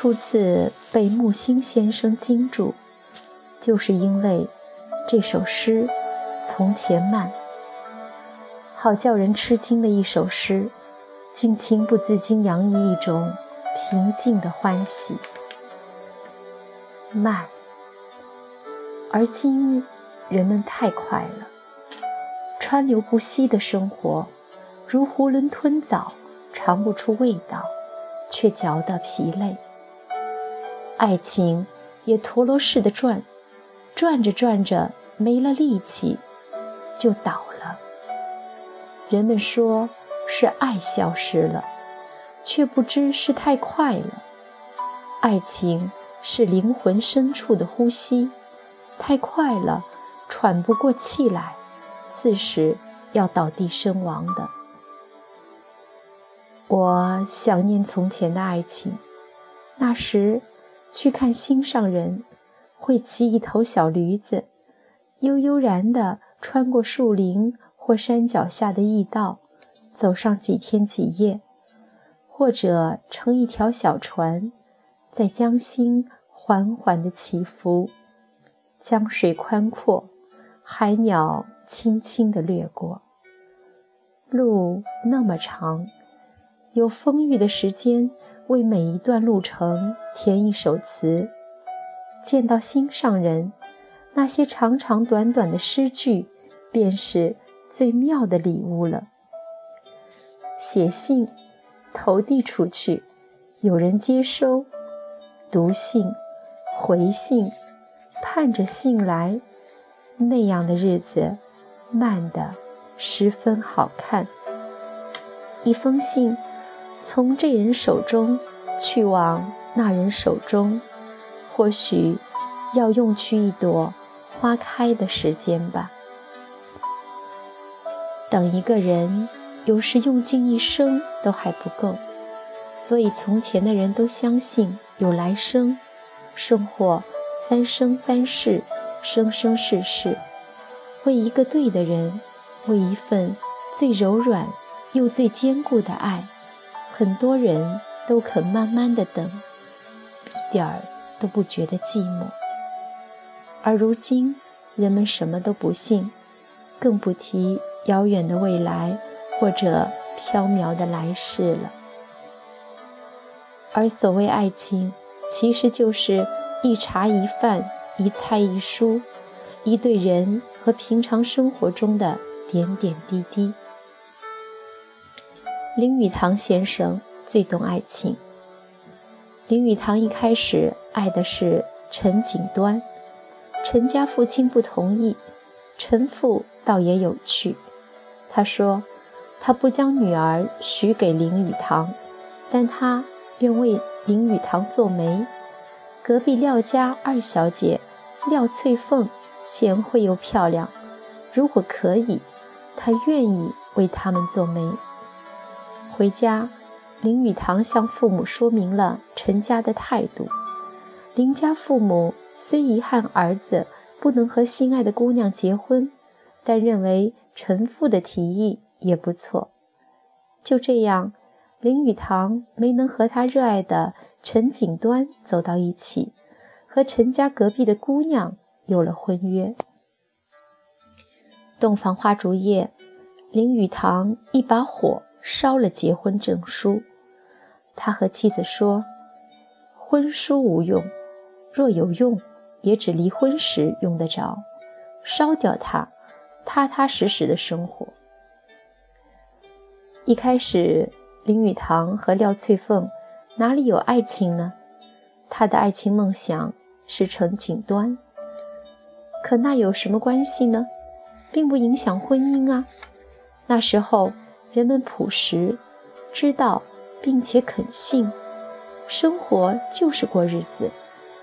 初次被木心先生惊住，就是因为这首诗《从前慢》，好叫人吃惊的一首诗，竟情不自禁洋溢一种平静的欢喜。慢，而今人们太快了，川流不息的生活，如囫囵吞枣，尝不出味道，却嚼得疲累。爱情也陀螺似的转，转着转着没了力气，就倒了。人们说是爱消失了，却不知是太快了。爱情是灵魂深处的呼吸，太快了，喘不过气来，自是要倒地身亡的。我想念从前的爱情，那时。去看心上人，会骑一头小驴子，悠悠然地穿过树林或山脚下的驿道，走上几天几夜；或者乘一条小船，在江心缓缓地起伏。江水宽阔，海鸟轻轻地掠过。路那么长，有丰裕的时间。为每一段路程填一首词，见到心上人，那些长长短短的诗句，便是最妙的礼物了。写信，投递出去，有人接收；读信，回信，盼着信来，那样的日子，慢的十分好看。一封信。从这人手中去往那人手中，或许要用去一朵花开的时间吧。等一个人，有时用尽一生都还不够，所以从前的人都相信有来生，生或三生三世，生生世世，为一个对的人，为一份最柔软又最坚固的爱。很多人都肯慢慢的等，一点儿都不觉得寂寞。而如今，人们什么都不信，更不提遥远的未来或者飘渺的来世了。而所谓爱情，其实就是一茶一饭，一菜一蔬，一对人和平常生活中的点点滴滴。林语堂先生最懂爱情。林语堂一开始爱的是陈锦端，陈家父亲不同意，陈父倒也有趣。他说，他不将女儿许给林语堂，但他愿为林语堂做媒。隔壁廖家二小姐廖翠凤贤惠又漂亮，如果可以，他愿意为他们做媒。回家，林语堂向父母说明了陈家的态度。林家父母虽遗憾儿子不能和心爱的姑娘结婚，但认为陈父的提议也不错。就这样，林语堂没能和他热爱的陈锦端走到一起，和陈家隔壁的姑娘有了婚约。洞房花烛夜，林语堂一把火。烧了结婚证书，他和妻子说：“婚书无用，若有用，也只离婚时用得着。烧掉它，踏踏实实的生活。”一开始，林语堂和廖翠凤哪里有爱情呢？他的爱情梦想是成锦端，可那有什么关系呢？并不影响婚姻啊。那时候人们朴实，知道。并且肯信，生活就是过日子，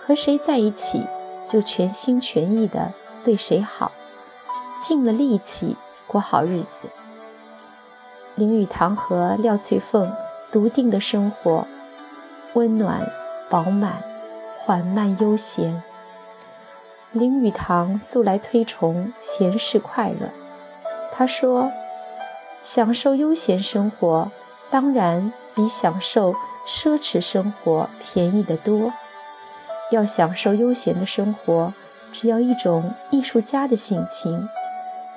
和谁在一起就全心全意的对谁好，尽了力气过好日子。林语堂和廖翠凤笃定的生活，温暖、饱满、缓慢、悠闲。林语堂素来推崇闲适快乐，他说：“享受悠闲生活，当然。”比享受奢侈生活便宜得多。要享受悠闲的生活，只要一种艺术家的性情，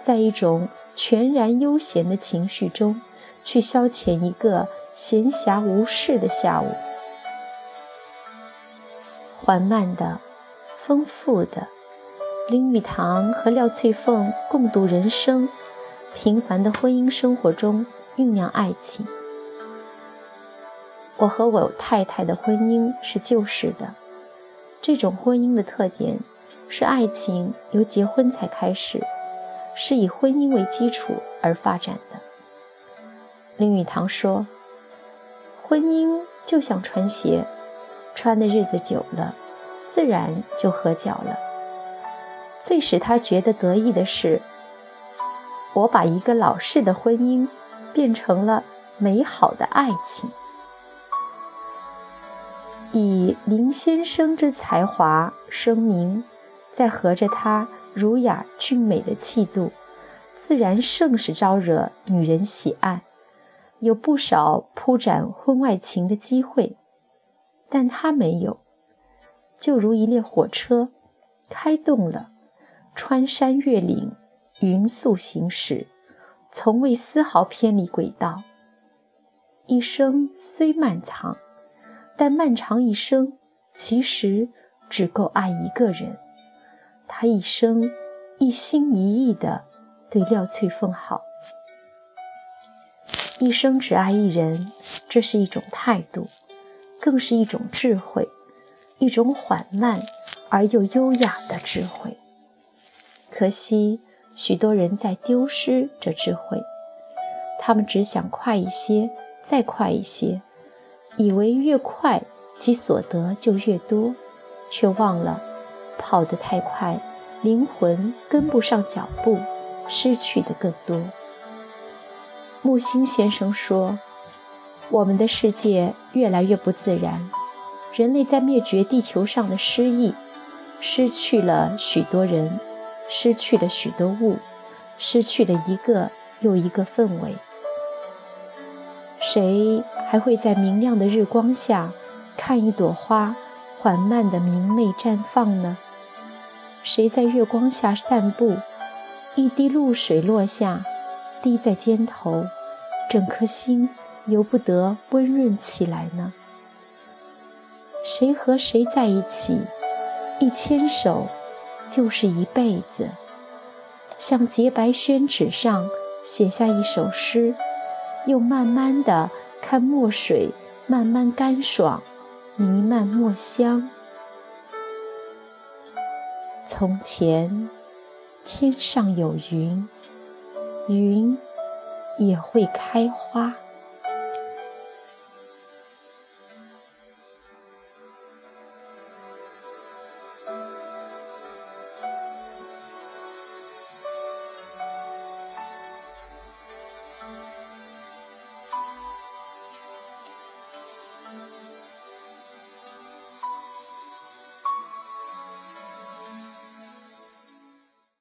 在一种全然悠闲的情绪中，去消遣一个闲暇无事的下午。缓慢的，丰富的，林语堂和廖翠凤共度人生，平凡的婚姻生活中酝酿爱情。我和我太太的婚姻是旧式的，这种婚姻的特点是爱情由结婚才开始，是以婚姻为基础而发展的。林语堂说：“婚姻就像穿鞋，穿的日子久了，自然就合脚了。最使他觉得得意的是，我把一个老式的婚姻变成了美好的爱情。”以林先生之才华声名，再合着他儒雅俊美的气度，自然甚是招惹女人喜爱，有不少铺展婚外情的机会。但他没有，就如一列火车开动了，穿山越岭，匀速行驶，从未丝毫偏离轨道。一生虽漫长。但漫长一生，其实只够爱一个人。他一生一心一意地对廖翠凤好，一生只爱一人，这是一种态度，更是一种智慧，一种缓慢而又优雅的智慧。可惜，许多人在丢失这智慧，他们只想快一些，再快一些。以为越快，其所得就越多，却忘了跑得太快，灵魂跟不上脚步，失去的更多。木心先生说：“我们的世界越来越不自然，人类在灭绝地球上的失意，失去了许多人，失去了许多物，失去了一个又一个氛围。谁？”还会在明亮的日光下看一朵花缓慢的明媚绽放呢？谁在月光下散步？一滴露水落下，滴在肩头，整颗心由不得温润起来呢？谁和谁在一起，一牵手就是一辈子，像洁白宣纸上写下一首诗，又慢慢的。看墨水慢慢干爽，弥漫墨香。从前，天上有云，云也会开花。